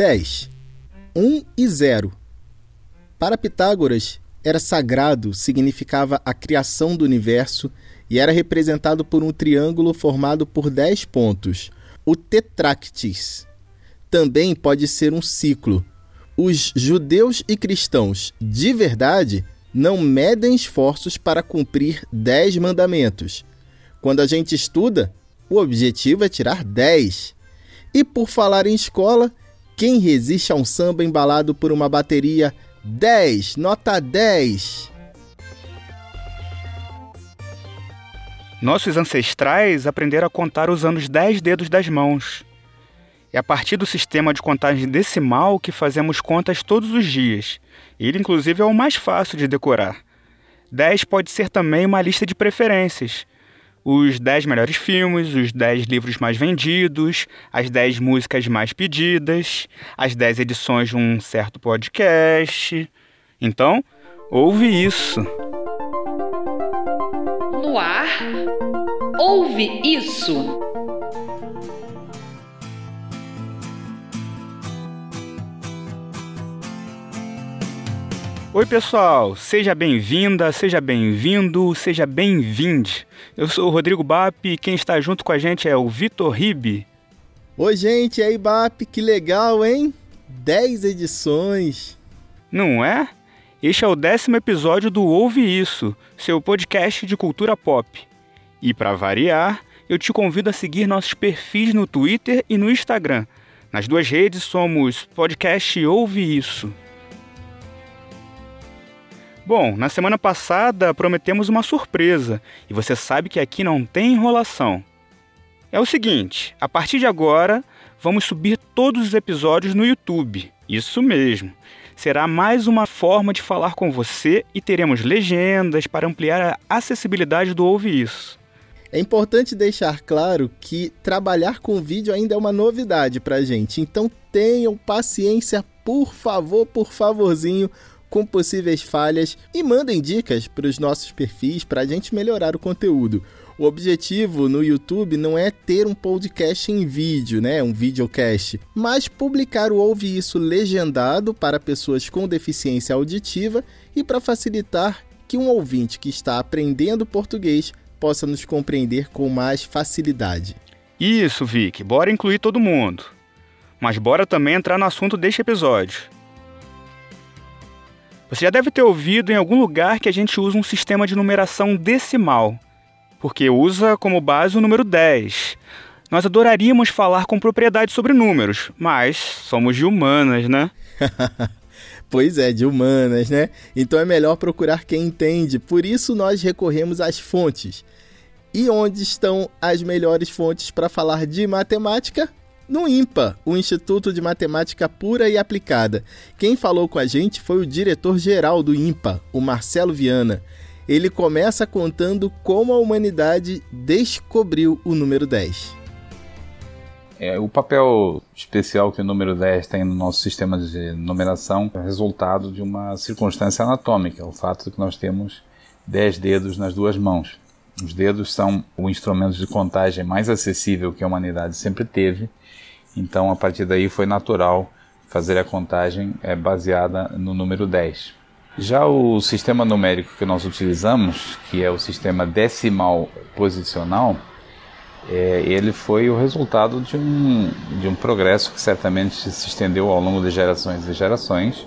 10. 1 e 0. Para Pitágoras, era sagrado, significava a criação do universo e era representado por um triângulo formado por 10 pontos, o tetractis. Também pode ser um ciclo. Os judeus e cristãos de verdade não medem esforços para cumprir 10 mandamentos. Quando a gente estuda, o objetivo é tirar 10. E por falar em escola, quem resiste a um samba embalado por uma bateria 10, nota 10? Nossos ancestrais aprenderam a contar usando os 10 dedos das mãos. É a partir do sistema de contagem decimal que fazemos contas todos os dias. Ele, inclusive, é o mais fácil de decorar. 10 pode ser também uma lista de preferências. Os 10 melhores filmes, os 10 livros mais vendidos, as 10 músicas mais pedidas, as 10 edições de um certo podcast. Então, ouve isso. No ar, ouve isso. Oi, pessoal, seja bem-vinda, seja bem-vindo, seja bem-vinde. Eu sou o Rodrigo Bap e quem está junto com a gente é o Vitor Ribe. Oi, gente, e aí, Bap, que legal, hein? 10 edições. Não é? Este é o décimo episódio do Ouve Isso, seu podcast de cultura pop. E para variar, eu te convido a seguir nossos perfis no Twitter e no Instagram. Nas duas redes somos podcast Ouve Isso. Bom, na semana passada prometemos uma surpresa e você sabe que aqui não tem enrolação. É o seguinte: a partir de agora vamos subir todos os episódios no YouTube. Isso mesmo. Será mais uma forma de falar com você e teremos legendas para ampliar a acessibilidade do Ouve Isso. É importante deixar claro que trabalhar com vídeo ainda é uma novidade para gente, então tenham paciência, por favor, por favorzinho, com possíveis falhas e mandem dicas para os nossos perfis para a gente melhorar o conteúdo. O objetivo no YouTube não é ter um podcast em vídeo, né, um videocast, mas publicar o Ouve Isso legendado para pessoas com deficiência auditiva e para facilitar que um ouvinte que está aprendendo português possa nos compreender com mais facilidade. Isso, Vic, bora incluir todo mundo. Mas bora também entrar no assunto deste episódio. Você já deve ter ouvido em algum lugar que a gente usa um sistema de numeração decimal, porque usa como base o número 10. Nós adoraríamos falar com propriedade sobre números, mas somos de humanas, né? pois é, de humanas, né? Então é melhor procurar quem entende. Por isso nós recorremos às fontes. E onde estão as melhores fontes para falar de matemática? No IMPA, o Instituto de Matemática Pura e Aplicada. Quem falou com a gente foi o diretor-geral do IMPA, o Marcelo Viana. Ele começa contando como a humanidade descobriu o número 10. É, o papel especial que o número 10 tem no nosso sistema de numeração é resultado de uma circunstância anatômica, o fato de que nós temos 10 dedos nas duas mãos. Os dedos são o instrumento de contagem mais acessível que a humanidade sempre teve então, a partir daí, foi natural fazer a contagem é, baseada no número 10. Já o sistema numérico que nós utilizamos, que é o sistema decimal posicional, é, ele foi o resultado de um, de um progresso que certamente se estendeu ao longo de gerações e gerações,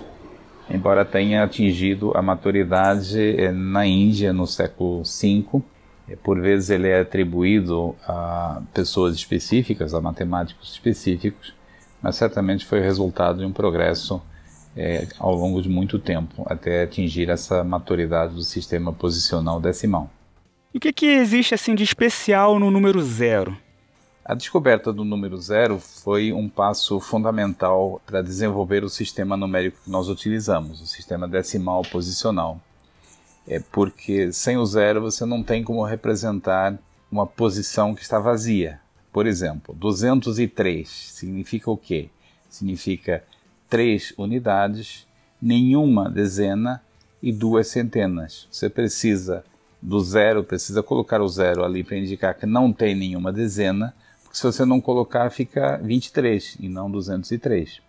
embora tenha atingido a maturidade é, na Índia no século V por vezes ele é atribuído a pessoas específicas, a matemáticos específicos, mas certamente foi resultado de um progresso é, ao longo de muito tempo, até atingir essa maturidade do sistema posicional decimal. E o que, que existe assim de especial no número zero? A descoberta do número zero foi um passo fundamental para desenvolver o sistema numérico que nós utilizamos, o sistema decimal posicional é porque sem o zero você não tem como representar uma posição que está vazia. Por exemplo, 203 significa o quê? Significa três unidades, nenhuma dezena e duas centenas. Você precisa do zero, precisa colocar o zero ali para indicar que não tem nenhuma dezena, porque se você não colocar fica 23 e não 203.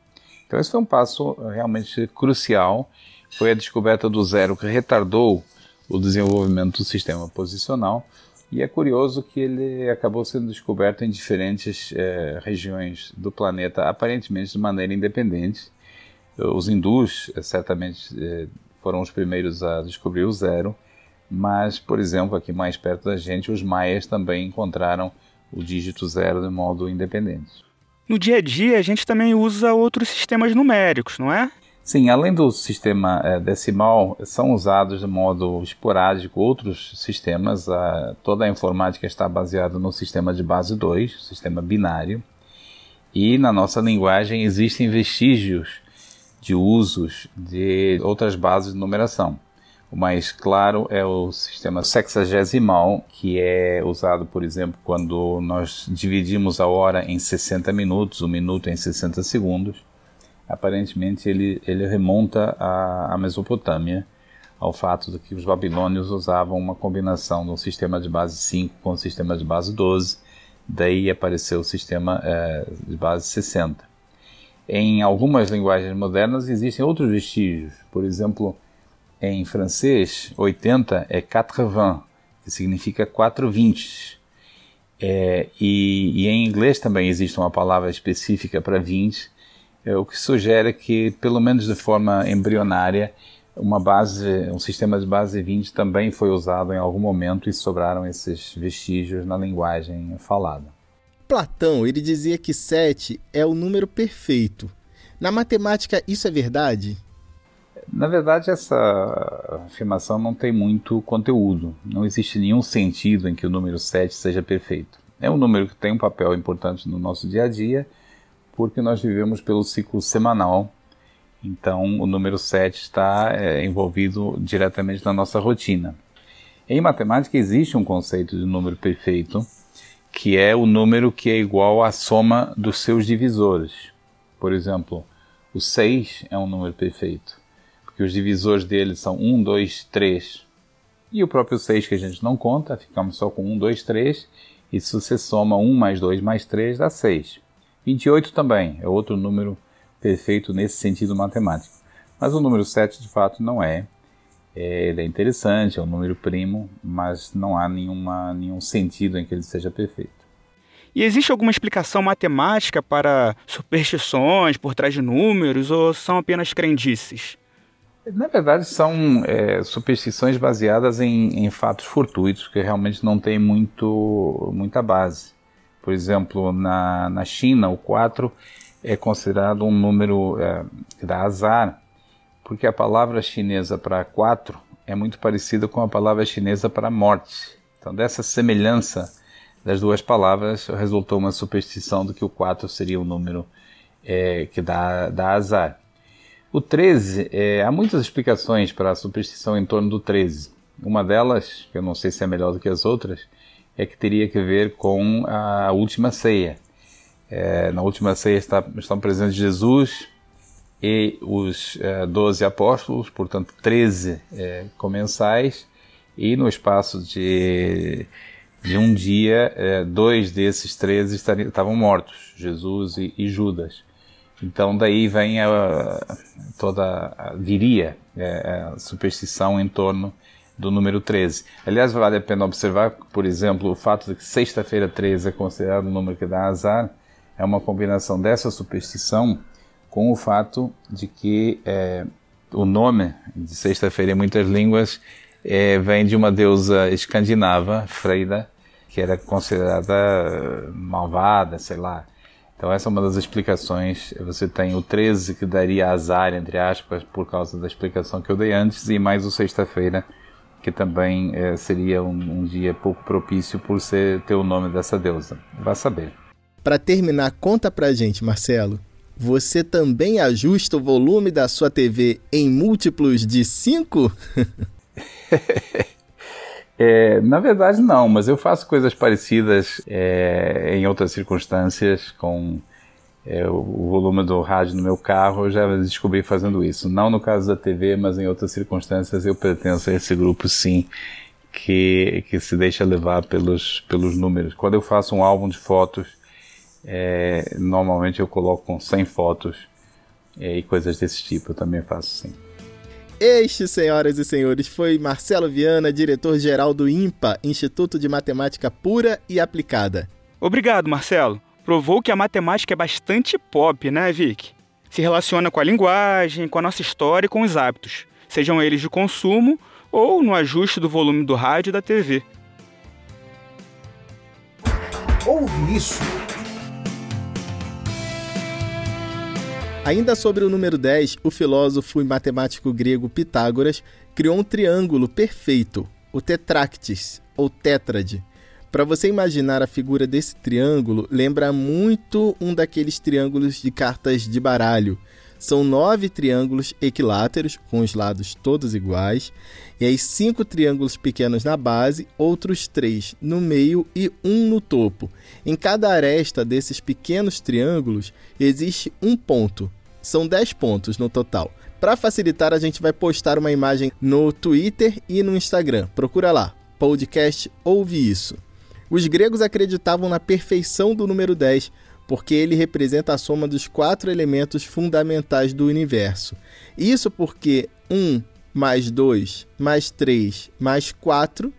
Então esse foi um passo realmente crucial. Foi a descoberta do zero que retardou o desenvolvimento do sistema posicional. E é curioso que ele acabou sendo descoberto em diferentes eh, regiões do planeta, aparentemente de maneira independente. Os hindus eh, certamente eh, foram os primeiros a descobrir o zero, mas, por exemplo, aqui mais perto da gente, os maias também encontraram o dígito zero de modo independente. No dia a dia, a gente também usa outros sistemas numéricos, não é? Sim, além do sistema é, decimal, são usados de modo esporádico outros sistemas. Toda a informática está baseada no sistema de base 2, sistema binário. E na nossa linguagem existem vestígios de usos de outras bases de numeração. O mais claro é o sistema sexagesimal, que é usado, por exemplo, quando nós dividimos a hora em 60 minutos, o minuto em 60 segundos. Aparentemente, ele, ele remonta à, Mesopotâmia, ao fato de que os babilônios usavam uma combinação do sistema de base 5 com o sistema de base 12, daí apareceu o sistema é, de base 60. Em algumas linguagens modernas existem outros vestígios, por exemplo, em francês, 80 é 80, que significa 420. É, e, e, em inglês também existe uma palavra específica para 20, é, o que sugere que, pelo menos de forma embrionária, uma base, um sistema de base 20 também foi usado em algum momento e sobraram esses vestígios na linguagem falada. Platão, ele dizia que 7 é o número perfeito. Na matemática, isso é verdade? Na verdade, essa afirmação não tem muito conteúdo. Não existe nenhum sentido em que o número 7 seja perfeito. É um número que tem um papel importante no nosso dia a dia, porque nós vivemos pelo ciclo semanal. Então, o número 7 está é, envolvido diretamente na nossa rotina. Em matemática, existe um conceito de número perfeito, que é o número que é igual à soma dos seus divisores. Por exemplo, o 6 é um número perfeito porque os divisores dele são 1, 2, 3. E o próprio 6 que a gente não conta, ficamos só com 1, 2, 3. E se você soma 1 mais 2 mais 3, dá 6. 28 também é outro número perfeito nesse sentido matemático. Mas o número 7 de fato não é. é. Ele é interessante, é um número primo, mas não há nenhuma, nenhum sentido em que ele seja perfeito. E existe alguma explicação matemática para superstições por trás de números ou são apenas crendices? Na verdade, são é, superstições baseadas em, em, fatos fortuitos que realmente não têm muito, muita base. Por exemplo, na, na China, o 4 é considerado um número é, que dá azar, porque a palavra chinesa para 4 é muito parecida com a palavra chinesa para morte. Então, dessa semelhança das duas palavras, resultou uma superstição de que o 4 seria um número é, que dá, dá azar. O 13, é, há muitas explicações para a superstição em torno do 13. Uma delas, que eu não sei se é melhor do que as outras, é que teria que ver com a última ceia. É, na última ceia está, estão presentes Jesus e os é, 12 apóstolos, portanto 13 é, comensais, e no espaço de, de um dia, é, dois desses 13 estariam, estavam mortos, Jesus e, e Judas. Então daí vem a, toda, a, diria, é, a superstição em torno do número 13. Aliás, vale a pena observar, por exemplo, o fato de que sexta-feira 13 é considerado um número que dá azar, é uma combinação dessa superstição com o fato de que é, o nome de sexta-feira em muitas línguas é, vem de uma deusa escandinava, Freida, que era considerada malvada, sei lá, então essa é uma das explicações. Você tem o 13 que daria azar, entre aspas, por causa da explicação que eu dei antes, e mais o sexta-feira, que também é, seria um, um, dia pouco propício por ser, ter o nome dessa deusa. Vá saber. Para terminar, conta pra gente, Marcelo. Você também ajusta o volume da sua TV em múltiplos de 5? É, na verdade, não, mas eu faço coisas parecidas é, em outras circunstâncias, com é, o volume do rádio no meu carro, eu já descobri fazendo isso. Não no caso da TV, mas em outras circunstâncias eu pertenço a esse grupo, sim, que, que se deixa levar pelos, pelos números. Quando eu faço um álbum de fotos, é, normalmente eu coloco com 100 fotos e coisas desse tipo eu também faço sim. Este, senhoras e senhores, foi Marcelo Viana, diretor-geral do IMPA, Instituto de Matemática Pura e Aplicada. Obrigado, Marcelo. Provou que a matemática é bastante pop, né, Vic? Se relaciona com a linguagem, com a nossa história e com os hábitos, sejam eles de consumo ou no ajuste do volume do rádio e da TV. Ouve isso! Ainda sobre o número 10, o filósofo e matemático grego Pitágoras criou um triângulo perfeito, o tetractis, ou tétrade. Para você imaginar a figura desse triângulo, lembra muito um daqueles triângulos de cartas de baralho. São nove triângulos equiláteros, com os lados todos iguais, e aí cinco triângulos pequenos na base, outros três no meio e um no topo. Em cada aresta desses pequenos triângulos existe um ponto. São dez pontos no total. Para facilitar, a gente vai postar uma imagem no Twitter e no Instagram. Procura lá, podcast Ouve Isso. Os gregos acreditavam na perfeição do número 10, porque ele representa a soma dos quatro elementos fundamentais do universo. Isso porque 1 mais 2 mais 3 mais 4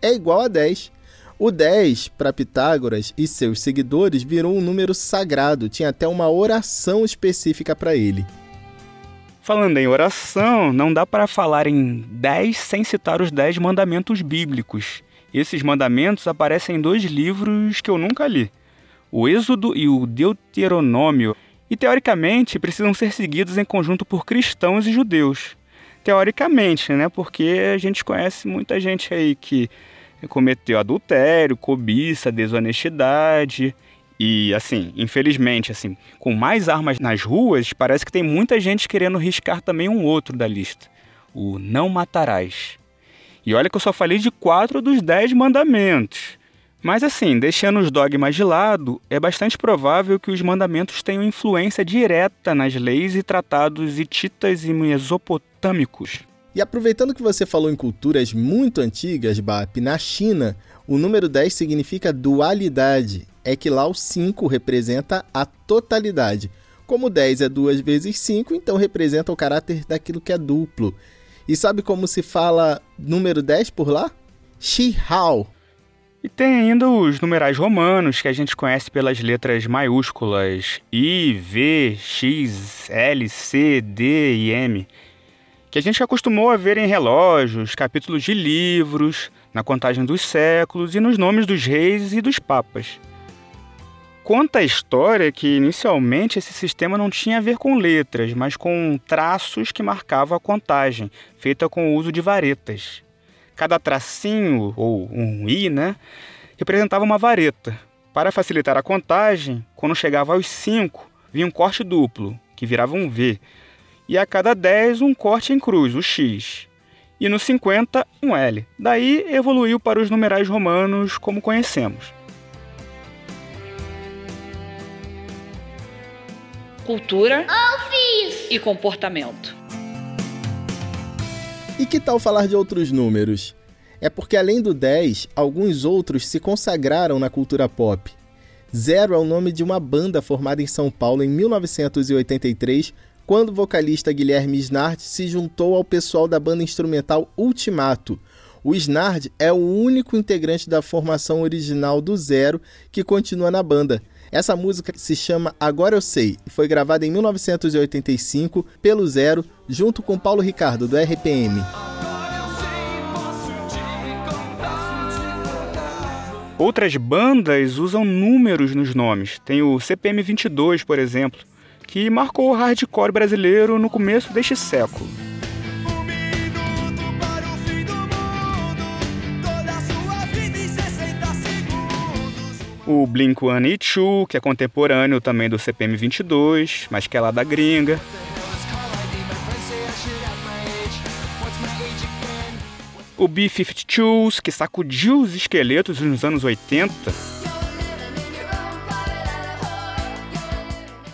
é igual a 10. O 10, para Pitágoras e seus seguidores, virou um número sagrado, tinha até uma oração específica para ele. Falando em oração, não dá para falar em 10 sem citar os 10 mandamentos bíblicos. Esses mandamentos aparecem em dois livros que eu nunca li o Êxodo e o Deuteronômio, e teoricamente precisam ser seguidos em conjunto por cristãos e judeus. Teoricamente, né? Porque a gente conhece muita gente aí que cometeu adultério, cobiça, desonestidade. E assim, infelizmente, assim, com mais armas nas ruas, parece que tem muita gente querendo riscar também um outro da lista. O não matarás. E olha que eu só falei de quatro dos dez mandamentos. Mas assim, deixando os dogmas de lado, é bastante provável que os mandamentos tenham influência direta nas leis e tratados hititas e mesopotâmicos. E aproveitando que você falou em culturas muito antigas, Bap, na China, o número 10 significa dualidade. É que lá o 5 representa a totalidade. Como 10 é 2 vezes 5, então representa o caráter daquilo que é duplo. E sabe como se fala número 10 por lá? Shi Hao. E tem ainda os numerais romanos que a gente conhece pelas letras maiúsculas I, V, X, L, C, D e M, que a gente acostumou a ver em relógios, capítulos de livros, na contagem dos séculos e nos nomes dos reis e dos papas. Conta a história que inicialmente esse sistema não tinha a ver com letras, mas com traços que marcavam a contagem, feita com o uso de varetas. Cada tracinho, ou um i, né, representava uma vareta. Para facilitar a contagem, quando chegava aos 5, vinha um corte duplo, que virava um V, e a cada 10 um corte em cruz, o X, e no 50 um L. Daí evoluiu para os numerais romanos como conhecemos. Cultura e comportamento. E que tal falar de outros números? É porque além do 10, alguns outros se consagraram na cultura pop. Zero é o nome de uma banda formada em São Paulo em 1983, quando o vocalista Guilherme Snart se juntou ao pessoal da banda instrumental Ultimato. O Snard é o único integrante da formação original do Zero que continua na banda. Essa música se chama Agora Eu Sei e foi gravada em 1985 pelo Zero, junto com Paulo Ricardo, do RPM. Outras bandas usam números nos nomes. Tem o CPM 22, por exemplo, que marcou o hardcore brasileiro no começo deste século. O Blink-182, que é contemporâneo também do CPM 22, mas que é lá da gringa. O B-52s, que sacudiu os esqueletos nos anos 80.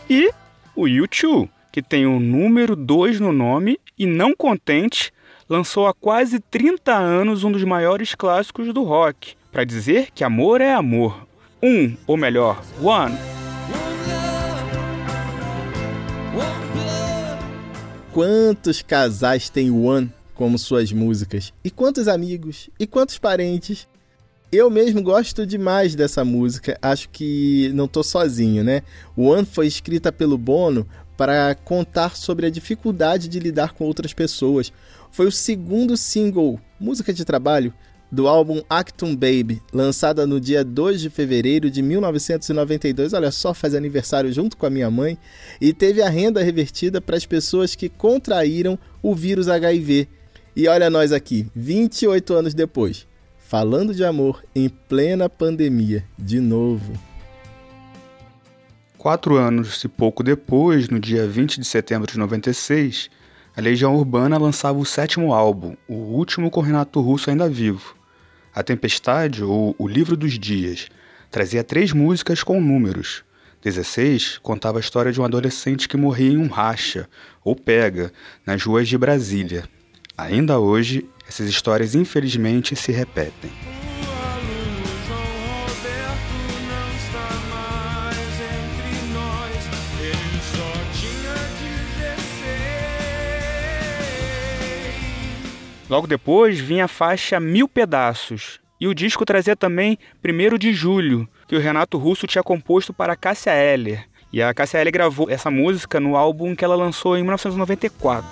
E o U2, que tem o número 2 no nome e não contente, lançou há quase 30 anos um dos maiores clássicos do rock, para dizer que amor é amor, um, ou melhor, one. quantos casais têm One como suas músicas? E quantos amigos? E quantos parentes? Eu mesmo gosto demais dessa música, acho que não tô sozinho, né? One foi escrita pelo Bono para contar sobre a dificuldade de lidar com outras pessoas. Foi o segundo single, música de trabalho, do álbum Actum Baby, lançada no dia 2 de fevereiro de 1992. Olha só, faz aniversário junto com a minha mãe. E teve a renda revertida para as pessoas que contraíram o vírus HIV. E olha nós aqui, 28 anos depois, falando de amor em plena pandemia, de novo. Quatro anos e pouco depois, no dia 20 de setembro de 96, a Legião Urbana lançava o sétimo álbum, o último com Renato Russo ainda vivo. A Tempestade, ou O Livro dos Dias, trazia três músicas com números. 16 contava a história de um adolescente que morria em um racha, ou pega, nas ruas de Brasília. Ainda hoje, essas histórias infelizmente se repetem. Logo depois vinha a faixa Mil Pedaços. E o disco trazia também 1 de Julho, que o Renato Russo tinha composto para Cássia Eller. E a Cássia Eller gravou essa música no álbum que ela lançou em 1994.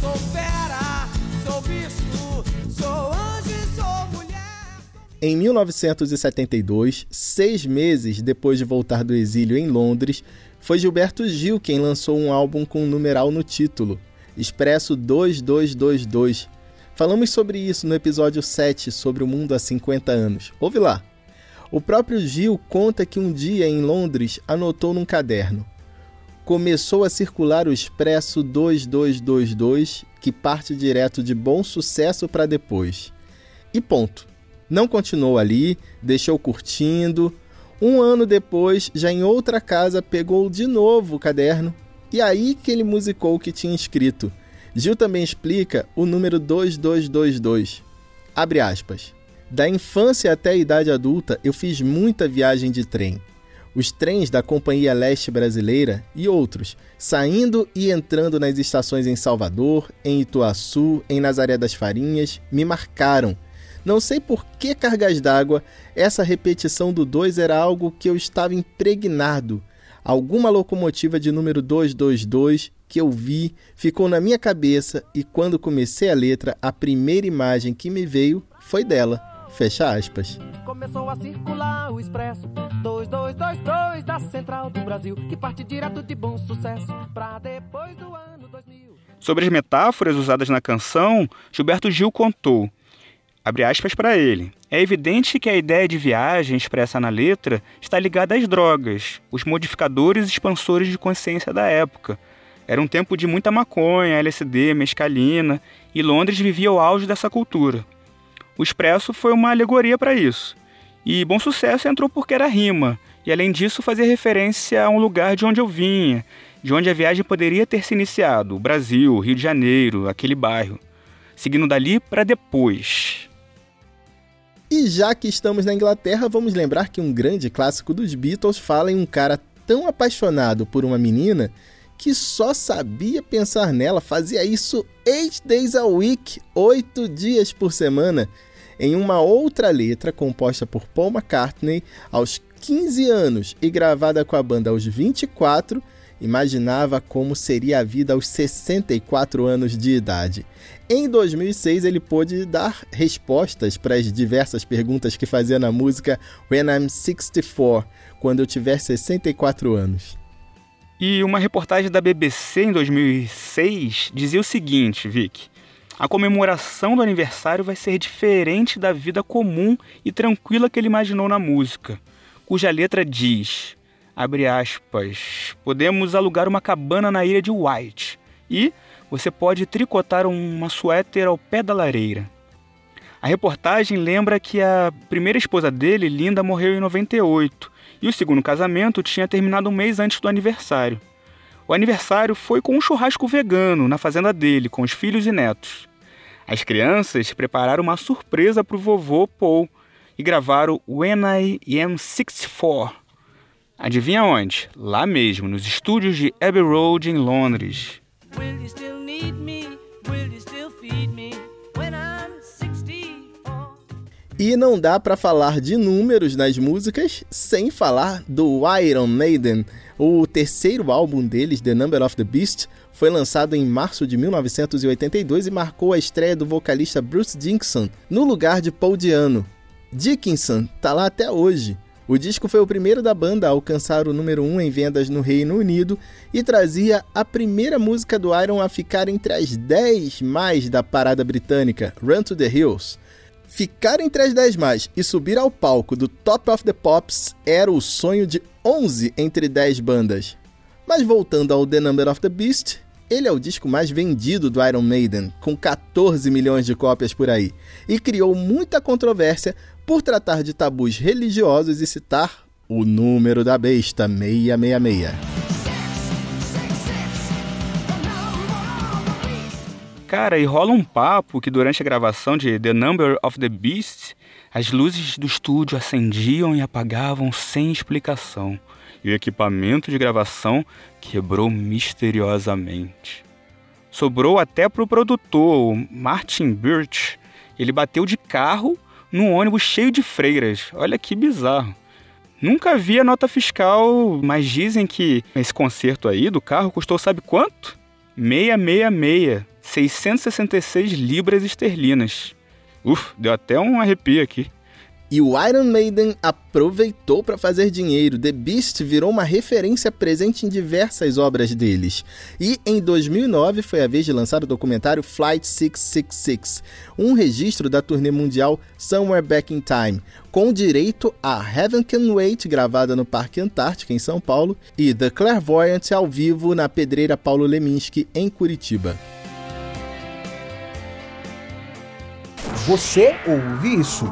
Sou fera, sou bicho, sou anjo, sou mulher. Em 1972, seis meses depois de voltar do exílio em Londres, foi Gilberto Gil quem lançou um álbum com um numeral no título, Expresso 2222, Falamos sobre isso no episódio 7 sobre o mundo há 50 anos. Ouve lá. O próprio Gil conta que um dia em Londres anotou num caderno: Começou a circular o Expresso 2222, que parte direto de bom sucesso para depois. E ponto. Não continuou ali, deixou curtindo. Um ano depois, já em outra casa, pegou de novo o caderno e aí que ele musicou o que tinha escrito. Gil também explica o número 2222. Abre aspas. Da infância até a idade adulta, eu fiz muita viagem de trem. Os trens da Companhia Leste Brasileira e outros, saindo e entrando nas estações em Salvador, em Ituaçu, em Nazaré das Farinhas, me marcaram. Não sei por que cargas d'água, essa repetição do 2 era algo que eu estava impregnado. Alguma locomotiva de número 222 que eu vi ficou na minha cabeça e quando comecei a letra, a primeira imagem que me veio foi dela. Fecha aspas. Começou a circular o expresso 2222 da Central do Brasil, que parte direto de bom sucesso para depois do ano 2000. Sobre as metáforas usadas na canção, Gilberto Gil contou. Abre aspas para ele. É evidente que a ideia de viagem expressa na letra está ligada às drogas, os modificadores expansores de consciência da época, era um tempo de muita maconha, LSD, mescalina, e Londres vivia o auge dessa cultura. O Expresso foi uma alegoria para isso. E Bom Sucesso entrou porque era rima, e além disso fazia referência a um lugar de onde eu vinha, de onde a viagem poderia ter se iniciado, o Brasil, Rio de Janeiro, aquele bairro. Seguindo dali para depois. E já que estamos na Inglaterra, vamos lembrar que um grande clássico dos Beatles fala em um cara tão apaixonado por uma menina que só sabia pensar nela, fazia isso eight days a week, oito dias por semana, em uma outra letra composta por Paul McCartney aos 15 anos e gravada com a banda aos 24, imaginava como seria a vida aos 64 anos de idade. Em 2006, ele pôde dar respostas para as diversas perguntas que fazia na música When I'm 64, quando eu tiver 64 anos. E uma reportagem da BBC em 2006 dizia o seguinte, Vic: a comemoração do aniversário vai ser diferente da vida comum e tranquila que ele imaginou na música, cuja letra diz: abre aspas, podemos alugar uma cabana na ilha de White e você pode tricotar uma suéter ao pé da lareira. A reportagem lembra que a primeira esposa dele, Linda, morreu em 98 e o segundo casamento tinha terminado um mês antes do aniversário. O aniversário foi com um churrasco vegano na fazenda dele, com os filhos e netos. As crianças prepararam uma surpresa para o vovô Paul e gravaram When I Am 64. Adivinha onde? Lá mesmo, nos estúdios de Abbey Road, em Londres. E não dá para falar de números nas músicas sem falar do Iron Maiden. O terceiro álbum deles, The Number of the Beast, foi lançado em março de 1982 e marcou a estreia do vocalista Bruce Dickinson no lugar de Paul Diano. Dickinson tá lá até hoje. O disco foi o primeiro da banda a alcançar o número 1 um em vendas no Reino Unido e trazia a primeira música do Iron a ficar entre as 10 mais da parada britânica, Run to the Hills. Ficar entre as 10 mais e subir ao palco do Top of the Pops era o sonho de 11 entre 10 bandas. Mas voltando ao The Number of the Beast, ele é o disco mais vendido do Iron Maiden, com 14 milhões de cópias por aí, e criou muita controvérsia por tratar de tabus religiosos e citar o número da besta 666. Cara, e rola um papo que durante a gravação de The Number of the Beast, as luzes do estúdio acendiam e apagavam sem explicação, e o equipamento de gravação quebrou misteriosamente. Sobrou até pro produtor, Martin Birch. Ele bateu de carro num ônibus cheio de freiras. Olha que bizarro. Nunca vi a nota fiscal, mas dizem que esse conserto aí do carro custou sabe quanto? 666, 666 libras esterlinas. Uf, deu até um arrepio aqui. E o Iron Maiden aproveitou para fazer dinheiro. The Beast virou uma referência presente em diversas obras deles. E em 2009 foi a vez de lançar o documentário Flight 666, um registro da turnê mundial Somewhere Back in Time, com direito a Heaven Can Wait, gravada no Parque Antártica, em São Paulo, e The Clairvoyant ao vivo na Pedreira Paulo Leminski, em Curitiba. Você ouve isso?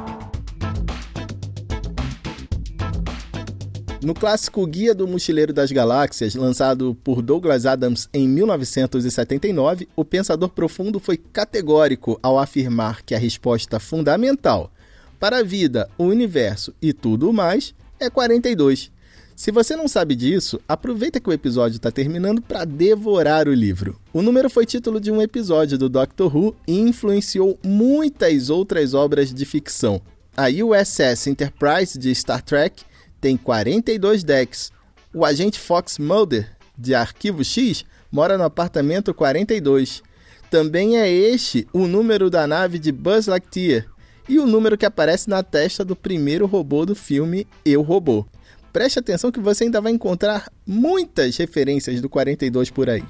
No clássico Guia do Mochileiro das Galáxias, lançado por Douglas Adams em 1979, o pensador profundo foi categórico ao afirmar que a resposta fundamental para a vida, o universo e tudo mais é 42. Se você não sabe disso, aproveita que o episódio está terminando para devorar o livro. O número foi título de um episódio do Doctor Who e influenciou muitas outras obras de ficção. A USS Enterprise de Star Trek tem 42 decks. O agente Fox Mulder, de Arquivo X, mora no apartamento 42. Também é este o número da nave de Buzz Lightyear e o número que aparece na testa do primeiro robô do filme Eu Robô. Preste atenção que você ainda vai encontrar muitas referências do 42 por aí.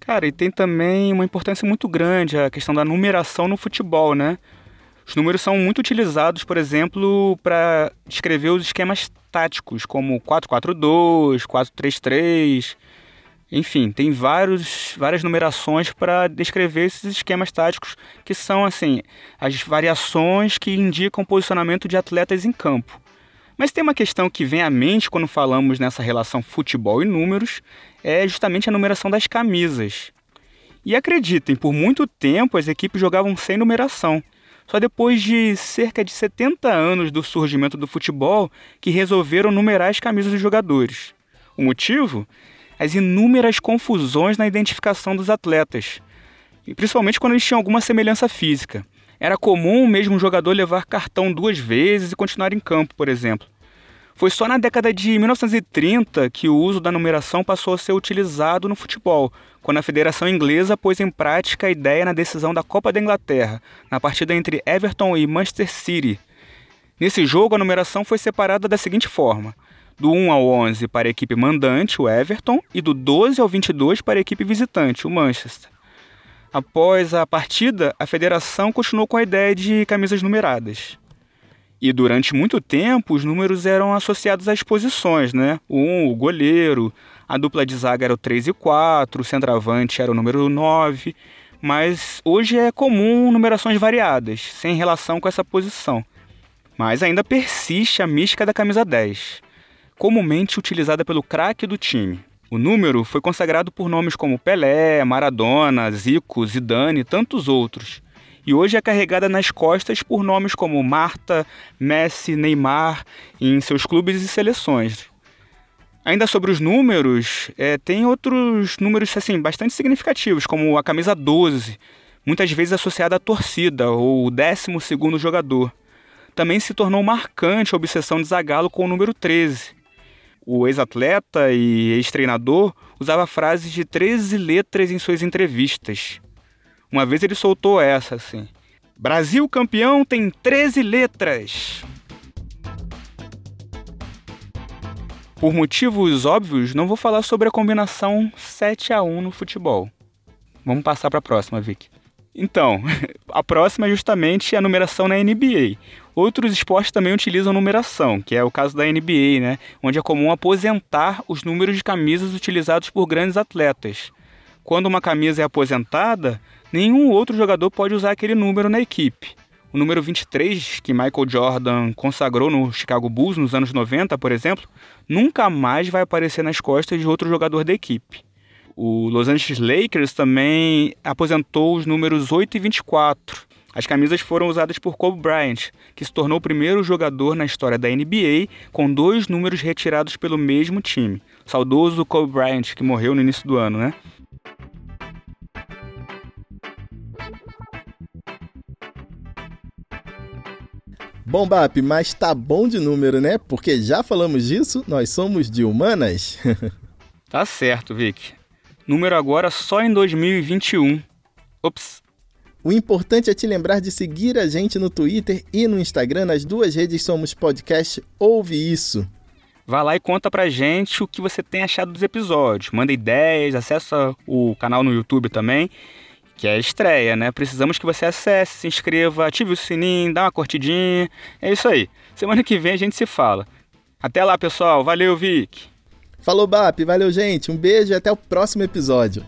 Cara, e tem também uma importância muito grande a questão da numeração no futebol, né? Os números são muito utilizados, por exemplo, para descrever os esquemas táticos, como 4-4-2, 4-3-3. Enfim, tem vários, várias numerações para descrever esses esquemas táticos, que são assim as variações que indicam o posicionamento de atletas em campo. Mas tem uma questão que vem à mente quando falamos nessa relação futebol e números, é justamente a numeração das camisas. E acreditem, por muito tempo as equipes jogavam sem numeração. Só depois de cerca de 70 anos do surgimento do futebol que resolveram numerar as camisas dos jogadores. O motivo? As inúmeras confusões na identificação dos atletas, principalmente quando eles tinham alguma semelhança física. Era comum o mesmo jogador levar cartão duas vezes e continuar em campo, por exemplo. Foi só na década de 1930 que o uso da numeração passou a ser utilizado no futebol, quando a Federação Inglesa pôs em prática a ideia na decisão da Copa da Inglaterra, na partida entre Everton e Manchester City. Nesse jogo, a numeração foi separada da seguinte forma: do 1 ao 11 para a equipe mandante, o Everton, e do 12 ao 22 para a equipe visitante, o Manchester. Após a partida, a federação continuou com a ideia de camisas numeradas. E durante muito tempo os números eram associados às posições, né? O 1, o goleiro, a dupla de zaga era o 3 e 4, o centroavante era o número 9, mas hoje é comum numerações variadas, sem relação com essa posição. Mas ainda persiste a mística da camisa 10, comumente utilizada pelo craque do time. O número foi consagrado por nomes como Pelé, Maradona, Zico, Zidane e tantos outros e hoje é carregada nas costas por nomes como Marta, Messi, Neymar em seus clubes e seleções. Ainda sobre os números, é, tem outros números assim bastante significativos, como a camisa 12, muitas vezes associada à torcida ou o 12 jogador. Também se tornou marcante a obsessão de Zagallo com o número 13. O ex-atleta e ex-treinador usava frases de 13 letras em suas entrevistas. Uma vez ele soltou essa assim: Brasil campeão tem 13 letras. Por motivos óbvios, não vou falar sobre a combinação 7 a 1 no futebol. Vamos passar para a próxima, Vic. Então, a próxima é justamente a numeração na NBA. Outros esportes também utilizam numeração, que é o caso da NBA, né? onde é comum aposentar os números de camisas utilizados por grandes atletas. Quando uma camisa é aposentada, nenhum outro jogador pode usar aquele número na equipe. O número 23, que Michael Jordan consagrou no Chicago Bulls nos anos 90, por exemplo, nunca mais vai aparecer nas costas de outro jogador da equipe. O Los Angeles Lakers também aposentou os números 8 e 24. As camisas foram usadas por Kobe Bryant, que se tornou o primeiro jogador na história da NBA com dois números retirados pelo mesmo time. Saudoso Kobe Bryant, que morreu no início do ano, né? Bom, Bap, mas tá bom de número, né? Porque já falamos disso, nós somos de humanas. tá certo, Vic. Número agora só em 2021. Ops. O importante é te lembrar de seguir a gente no Twitter e no Instagram. Nas duas redes somos podcast Ouve Isso. Vá lá e conta pra gente o que você tem achado dos episódios. Manda ideias, acessa o canal no YouTube também que é a estreia, né? Precisamos que você acesse, se inscreva, ative o sininho, dá uma curtidinha. É isso aí. Semana que vem a gente se fala. Até lá, pessoal. Valeu, Vic. Falou, Bap. Valeu, gente. Um beijo e até o próximo episódio.